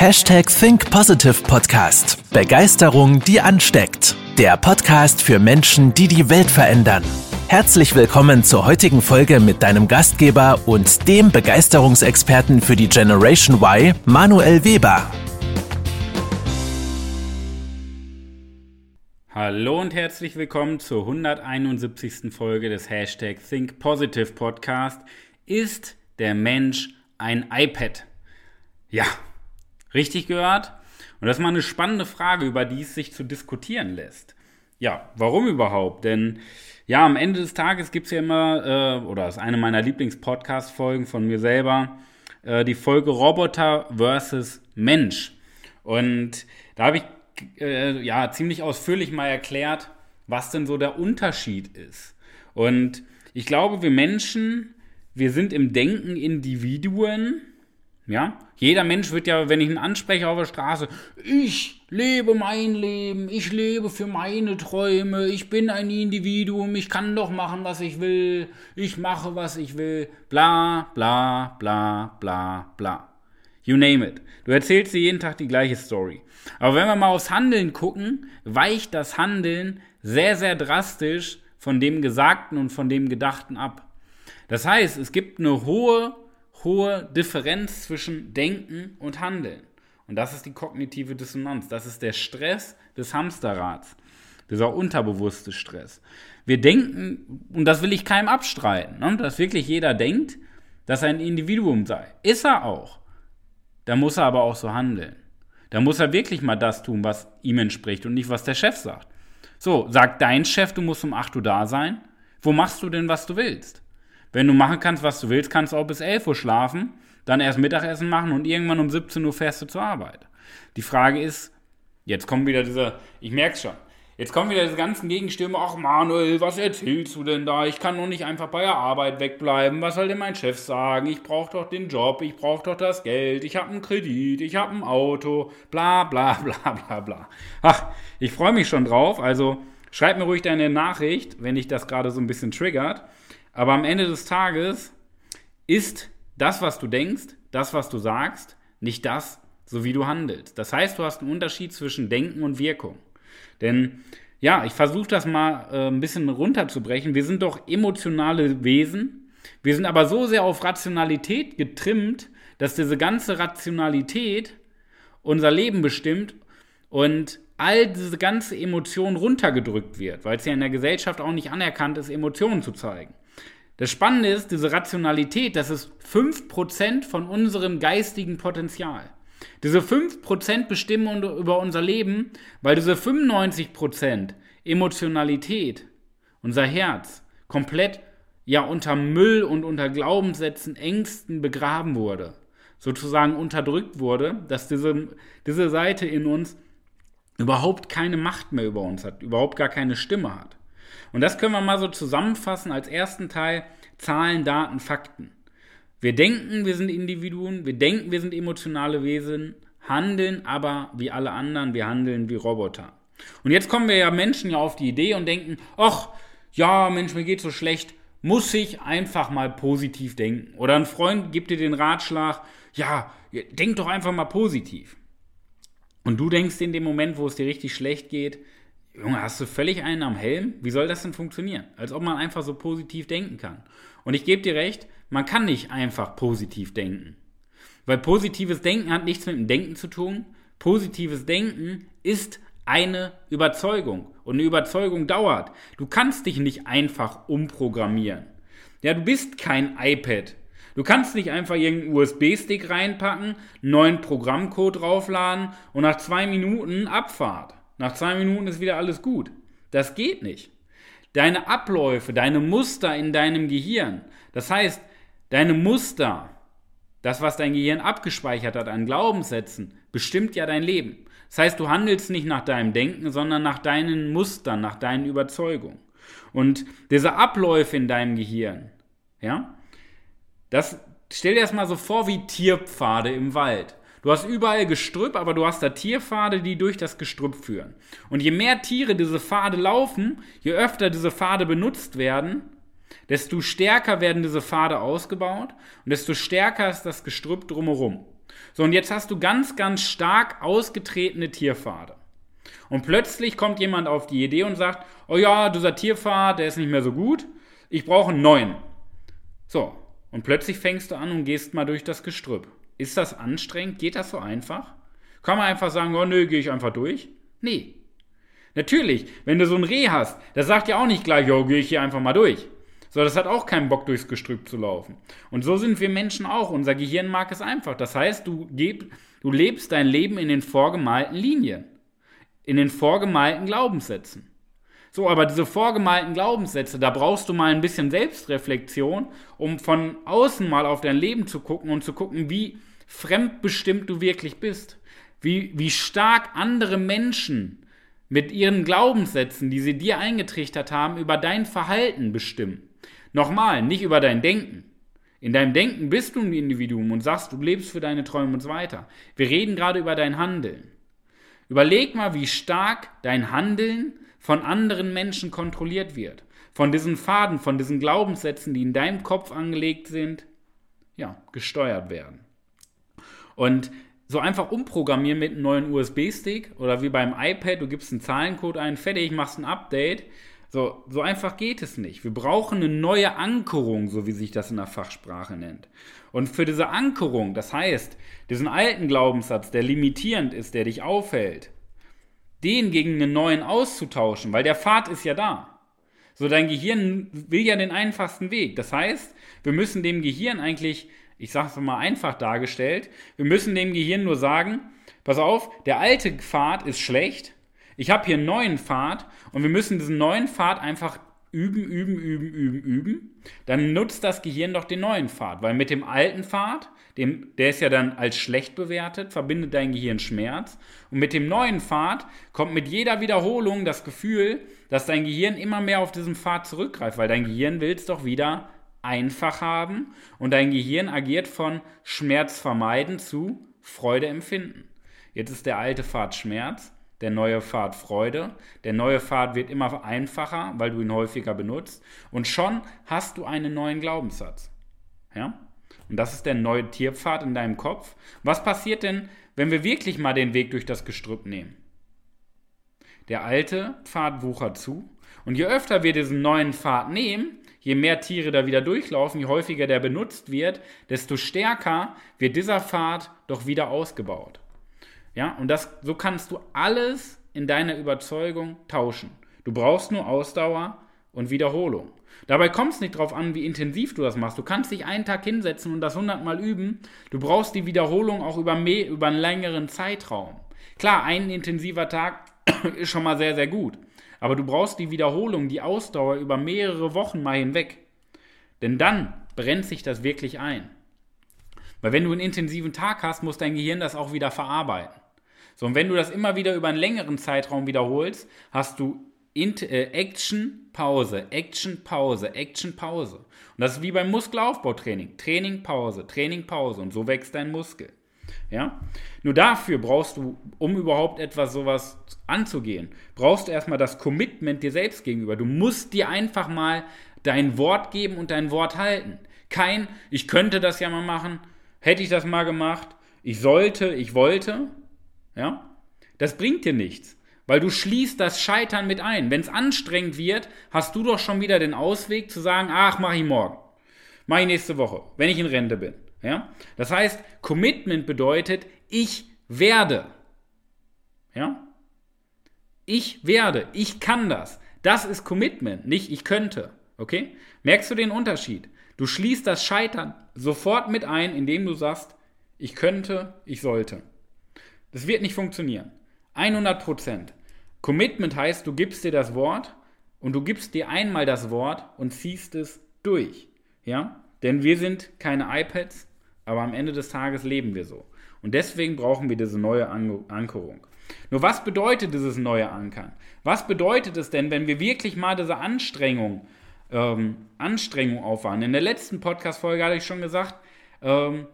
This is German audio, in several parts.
Hashtag Think Positive Podcast. Begeisterung, die ansteckt. Der Podcast für Menschen, die die Welt verändern. Herzlich willkommen zur heutigen Folge mit deinem Gastgeber und dem Begeisterungsexperten für die Generation Y, Manuel Weber. Hallo und herzlich willkommen zur 171. Folge des Hashtag Think Positive Podcast. Ist der Mensch ein iPad? Ja, richtig gehört. Und das ist mal eine spannende Frage, über die es sich zu diskutieren lässt. Ja, warum überhaupt? Denn ja, am Ende des Tages gibt es ja immer, äh, oder ist eine meiner Lieblings-Podcast-Folgen von mir selber, äh, die Folge Roboter versus Mensch. Und da habe ich äh, ja ziemlich ausführlich mal erklärt, was denn so der Unterschied ist. Und ich glaube, wir Menschen, wir sind im Denken Individuen, ja, jeder Mensch wird ja, wenn ich ihn anspreche auf der Straße, ich lebe mein Leben, ich lebe für meine Träume, ich bin ein Individuum, ich kann doch machen, was ich will, ich mache, was ich will, bla, bla, bla, bla, bla. You name it. Du erzählst dir jeden Tag die gleiche Story. Aber wenn wir mal aufs Handeln gucken, weicht das Handeln sehr, sehr drastisch von dem Gesagten und von dem Gedachten ab. Das heißt, es gibt eine hohe hohe Differenz zwischen Denken und Handeln. Und das ist die kognitive Dissonanz. Das ist der Stress des Hamsterrads. Dieser unterbewusste Stress. Wir denken, und das will ich keinem abstreiten, ne, dass wirklich jeder denkt, dass er ein Individuum sei. Ist er auch. Da muss er aber auch so handeln. Da muss er wirklich mal das tun, was ihm entspricht und nicht, was der Chef sagt. So, sagt dein Chef, du musst um 8 Uhr da sein. Wo machst du denn, was du willst? Wenn du machen kannst, was du willst, kannst du auch bis 11 Uhr schlafen, dann erst Mittagessen machen und irgendwann um 17 Uhr fährst du zur Arbeit. Die Frage ist, jetzt kommt wieder dieser, ich merk's schon, jetzt kommen wieder diese ganzen Gegenstürme, ach Manuel, was erzählst du denn da? Ich kann doch nicht einfach bei der Arbeit wegbleiben. Was soll denn mein Chef sagen? Ich brauche doch den Job, ich brauche doch das Geld, ich habe einen Kredit, ich habe ein Auto, bla bla bla bla bla. Ach, ich freue mich schon drauf, also schreib mir ruhig deine Nachricht, wenn dich das gerade so ein bisschen triggert. Aber am Ende des Tages ist das, was du denkst, das, was du sagst, nicht das, so wie du handelst. Das heißt, du hast einen Unterschied zwischen Denken und Wirkung. Denn ja, ich versuche das mal äh, ein bisschen runterzubrechen. Wir sind doch emotionale Wesen. Wir sind aber so sehr auf Rationalität getrimmt, dass diese ganze Rationalität unser Leben bestimmt und all diese ganze Emotion runtergedrückt wird, weil es ja in der Gesellschaft auch nicht anerkannt ist, Emotionen zu zeigen. Das Spannende ist, diese Rationalität, das ist 5% von unserem geistigen Potenzial. Diese 5% bestimmen über unser Leben, weil diese 95% Emotionalität, unser Herz, komplett ja unter Müll und unter Glaubenssätzen, Ängsten begraben wurde. Sozusagen unterdrückt wurde, dass diese, diese Seite in uns überhaupt keine Macht mehr über uns hat, überhaupt gar keine Stimme hat. Und das können wir mal so zusammenfassen als ersten Teil Zahlen, Daten, Fakten. Wir denken, wir sind Individuen, wir denken, wir sind emotionale Wesen, handeln aber wie alle anderen, wir handeln wie Roboter. Und jetzt kommen wir ja Menschen ja auf die Idee und denken, ach, ja, Mensch, mir geht so schlecht, muss ich einfach mal positiv denken. Oder ein Freund gibt dir den Ratschlag, ja, denk doch einfach mal positiv. Und du denkst in dem Moment, wo es dir richtig schlecht geht, Junge, hast du völlig einen am Helm? Wie soll das denn funktionieren? Als ob man einfach so positiv denken kann. Und ich gebe dir recht, man kann nicht einfach positiv denken. Weil positives Denken hat nichts mit dem Denken zu tun. Positives Denken ist eine Überzeugung. Und eine Überzeugung dauert. Du kannst dich nicht einfach umprogrammieren. Ja, du bist kein iPad. Du kannst nicht einfach irgendeinen USB-Stick reinpacken, neuen Programmcode draufladen und nach zwei Minuten Abfahrt. Nach zwei Minuten ist wieder alles gut. Das geht nicht. Deine Abläufe, deine Muster in deinem Gehirn, das heißt, deine Muster, das, was dein Gehirn abgespeichert hat an Glaubenssätzen, bestimmt ja dein Leben. Das heißt, du handelst nicht nach deinem Denken, sondern nach deinen Mustern, nach deinen Überzeugungen. Und diese Abläufe in deinem Gehirn, ja, das stell dir das mal so vor wie Tierpfade im Wald. Du hast überall Gestrüpp, aber du hast da Tierpfade, die durch das Gestrüpp führen. Und je mehr Tiere diese Pfade laufen, je öfter diese Pfade benutzt werden, desto stärker werden diese Pfade ausgebaut und desto stärker ist das Gestrüpp drumherum. So, und jetzt hast du ganz, ganz stark ausgetretene Tierpfade. Und plötzlich kommt jemand auf die Idee und sagt, oh ja, dieser Tierpfad, der ist nicht mehr so gut, ich brauche einen neuen. So, und plötzlich fängst du an und gehst mal durch das Gestrüpp. Ist das anstrengend? Geht das so einfach? Kann man einfach sagen, oh nö, gehe ich einfach durch? Nee. Natürlich, wenn du so ein Reh hast, das sagt ja auch nicht gleich, oh, gehe ich hier einfach mal durch. So, das hat auch keinen Bock, durchs Gestrüpp zu laufen. Und so sind wir Menschen auch. Unser Gehirn mag es einfach. Das heißt, du, geb, du lebst dein Leben in den vorgemalten Linien, in den vorgemalten Glaubenssätzen. So, aber diese vorgemalten Glaubenssätze, da brauchst du mal ein bisschen Selbstreflexion, um von außen mal auf dein Leben zu gucken und zu gucken, wie fremdbestimmt du wirklich bist. Wie, wie stark andere Menschen mit ihren Glaubenssätzen, die sie dir eingetrichtert haben, über dein Verhalten bestimmen. Nochmal, nicht über dein Denken. In deinem Denken bist du ein Individuum und sagst, du lebst für deine Träume und so weiter. Wir reden gerade über dein Handeln. Überleg mal, wie stark dein Handeln von anderen Menschen kontrolliert wird. Von diesen Faden, von diesen Glaubenssätzen, die in deinem Kopf angelegt sind, ja, gesteuert werden. Und so einfach umprogrammieren mit einem neuen USB-Stick oder wie beim iPad, du gibst einen Zahlencode ein, fertig, machst ein Update so, so einfach geht es nicht. Wir brauchen eine neue Ankerung, so wie sich das in der Fachsprache nennt. Und für diese Ankerung, das heißt, diesen alten Glaubenssatz, der limitierend ist, der dich aufhält, den gegen einen neuen auszutauschen, weil der Pfad ist ja da. So, dein Gehirn will ja den einfachsten Weg. Das heißt, wir müssen dem Gehirn eigentlich, ich sage es mal einfach dargestellt, wir müssen dem Gehirn nur sagen, pass auf, der alte Pfad ist schlecht, ich habe hier einen neuen Pfad und wir müssen diesen neuen Pfad einfach üben, üben, üben, üben, üben. Dann nutzt das Gehirn doch den neuen Pfad, weil mit dem alten Pfad, dem, der ist ja dann als schlecht bewertet, verbindet dein Gehirn Schmerz. Und mit dem neuen Pfad kommt mit jeder Wiederholung das Gefühl, dass dein Gehirn immer mehr auf diesen Pfad zurückgreift, weil dein Gehirn will es doch wieder einfach haben und dein Gehirn agiert von Schmerz vermeiden zu Freude empfinden. Jetzt ist der alte Pfad Schmerz der neue Pfad Freude. Der neue Pfad wird immer einfacher, weil du ihn häufiger benutzt. Und schon hast du einen neuen Glaubenssatz. Ja? Und das ist der neue Tierpfad in deinem Kopf. Was passiert denn, wenn wir wirklich mal den Weg durch das Gestrüpp nehmen? Der alte Pfad wuchert zu. Und je öfter wir diesen neuen Pfad nehmen, je mehr Tiere da wieder durchlaufen, je häufiger der benutzt wird, desto stärker wird dieser Pfad doch wieder ausgebaut. Ja, und das, so kannst du alles in deiner Überzeugung tauschen. Du brauchst nur Ausdauer und Wiederholung. Dabei kommt es nicht darauf an, wie intensiv du das machst. Du kannst dich einen Tag hinsetzen und das hundertmal üben. Du brauchst die Wiederholung auch über, mehr, über einen längeren Zeitraum. Klar, ein intensiver Tag ist schon mal sehr, sehr gut. Aber du brauchst die Wiederholung, die Ausdauer über mehrere Wochen mal hinweg. Denn dann brennt sich das wirklich ein. Weil wenn du einen intensiven Tag hast, muss dein Gehirn das auch wieder verarbeiten. So, und wenn du das immer wieder über einen längeren Zeitraum wiederholst, hast du äh, Action, Pause, Action, Pause, Action, Pause. Und das ist wie beim Muskelaufbautraining. Training, Pause, Training, Pause. Und so wächst dein Muskel. Ja? Nur dafür brauchst du, um überhaupt etwas sowas anzugehen, brauchst du erstmal das Commitment dir selbst gegenüber. Du musst dir einfach mal dein Wort geben und dein Wort halten. Kein, ich könnte das ja mal machen, hätte ich das mal gemacht, ich sollte, ich wollte, ja? Das bringt dir nichts, weil du schließt das Scheitern mit ein. Wenn es anstrengend wird, hast du doch schon wieder den Ausweg zu sagen, ach, mach ich morgen. Mach ich nächste Woche, wenn ich in Rente bin. Ja? Das heißt, Commitment bedeutet, ich werde. Ja? Ich werde, ich kann das. Das ist Commitment, nicht ich könnte. Okay? Merkst du den Unterschied? Du schließt das Scheitern sofort mit ein, indem du sagst, ich könnte, ich sollte. Das wird nicht funktionieren. 100 Prozent. Commitment heißt, du gibst dir das Wort und du gibst dir einmal das Wort und ziehst es durch. Ja? Denn wir sind keine iPads, aber am Ende des Tages leben wir so. Und deswegen brauchen wir diese neue An Ankerung. Nur was bedeutet dieses neue Ankern? Was bedeutet es denn, wenn wir wirklich mal diese Anstrengung, ähm, Anstrengung aufwanden? In der letzten Podcast-Folge hatte ich schon gesagt, ähm,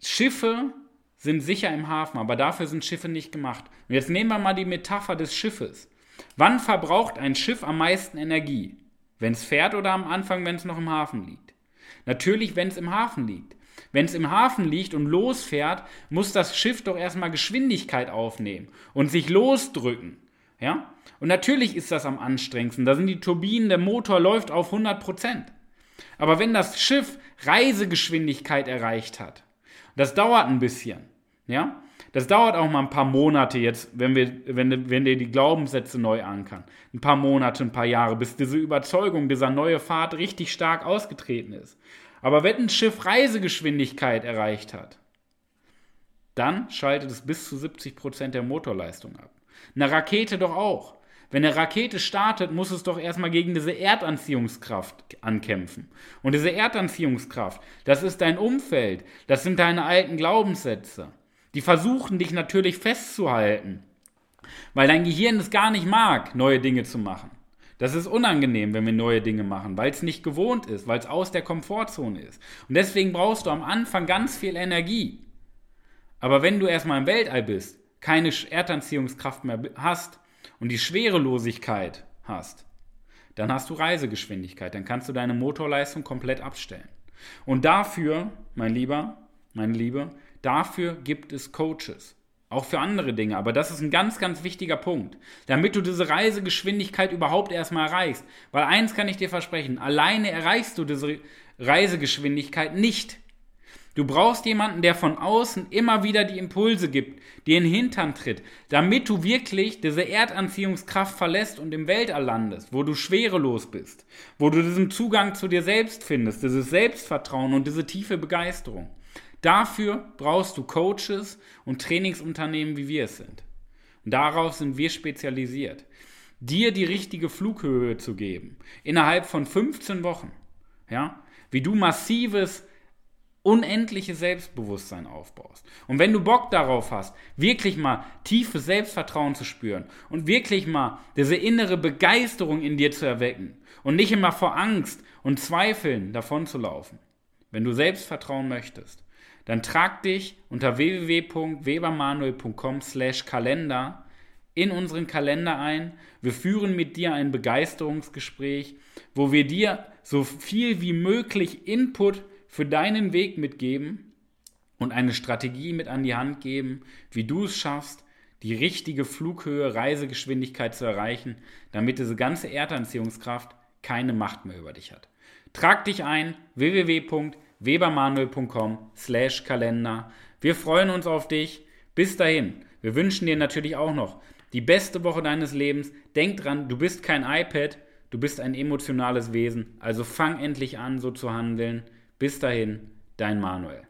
Schiffe sind sicher im Hafen, aber dafür sind Schiffe nicht gemacht. Und jetzt nehmen wir mal die Metapher des Schiffes. Wann verbraucht ein Schiff am meisten Energie? Wenn es fährt oder am Anfang, wenn es noch im Hafen liegt? Natürlich, wenn es im Hafen liegt. Wenn es im Hafen liegt und losfährt, muss das Schiff doch erstmal Geschwindigkeit aufnehmen und sich losdrücken. Ja? Und natürlich ist das am anstrengendsten. Da sind die Turbinen, der Motor läuft auf 100 Prozent. Aber wenn das Schiff Reisegeschwindigkeit erreicht hat, das dauert ein bisschen, ja, das dauert auch mal ein paar Monate jetzt, wenn wir, wenn, wenn dir die Glaubenssätze neu ankern. Ein paar Monate, ein paar Jahre, bis diese Überzeugung, dieser neue Pfad richtig stark ausgetreten ist. Aber wenn ein Schiff Reisegeschwindigkeit erreicht hat, dann schaltet es bis zu 70 Prozent der Motorleistung ab. Eine Rakete doch auch. Wenn eine Rakete startet, muss es doch erstmal gegen diese Erdanziehungskraft ankämpfen. Und diese Erdanziehungskraft, das ist dein Umfeld, das sind deine alten Glaubenssätze. Die versuchen dich natürlich festzuhalten, weil dein Gehirn es gar nicht mag, neue Dinge zu machen. Das ist unangenehm, wenn wir neue Dinge machen, weil es nicht gewohnt ist, weil es aus der Komfortzone ist. Und deswegen brauchst du am Anfang ganz viel Energie. Aber wenn du erstmal im Weltall bist, keine Erdanziehungskraft mehr hast, und die Schwerelosigkeit hast, dann hast du Reisegeschwindigkeit, dann kannst du deine Motorleistung komplett abstellen. Und dafür, mein Lieber, meine Liebe, dafür gibt es Coaches. Auch für andere Dinge. Aber das ist ein ganz, ganz wichtiger Punkt. Damit du diese Reisegeschwindigkeit überhaupt erstmal erreichst. Weil eins kann ich dir versprechen, alleine erreichst du diese Reisegeschwindigkeit nicht. Du brauchst jemanden, der von außen immer wieder die Impulse gibt, dir in den Hintern tritt, damit du wirklich diese Erdanziehungskraft verlässt und im Weltall landest, wo du schwerelos bist, wo du diesen Zugang zu dir selbst findest, dieses Selbstvertrauen und diese tiefe Begeisterung. Dafür brauchst du Coaches und Trainingsunternehmen, wie wir es sind. Und darauf sind wir spezialisiert. Dir die richtige Flughöhe zu geben, innerhalb von 15 Wochen, ja, wie du massives unendliche Selbstbewusstsein aufbaust. Und wenn du Bock darauf hast, wirklich mal tiefes Selbstvertrauen zu spüren und wirklich mal diese innere Begeisterung in dir zu erwecken und nicht immer vor Angst und Zweifeln davon zu laufen, wenn du Selbstvertrauen möchtest, dann trag dich unter www.webermanuel.com slash Kalender in unseren Kalender ein. Wir führen mit dir ein Begeisterungsgespräch, wo wir dir so viel wie möglich Input für deinen Weg mitgeben und eine Strategie mit an die Hand geben, wie du es schaffst, die richtige Flughöhe, Reisegeschwindigkeit zu erreichen, damit diese ganze Erdanziehungskraft keine Macht mehr über dich hat. Trag dich ein www.webermanuel.com slash Kalender. Wir freuen uns auf dich. Bis dahin. Wir wünschen dir natürlich auch noch die beste Woche deines Lebens. Denk dran, du bist kein iPad, du bist ein emotionales Wesen. Also fang endlich an, so zu handeln. Bis dahin, dein Manuel.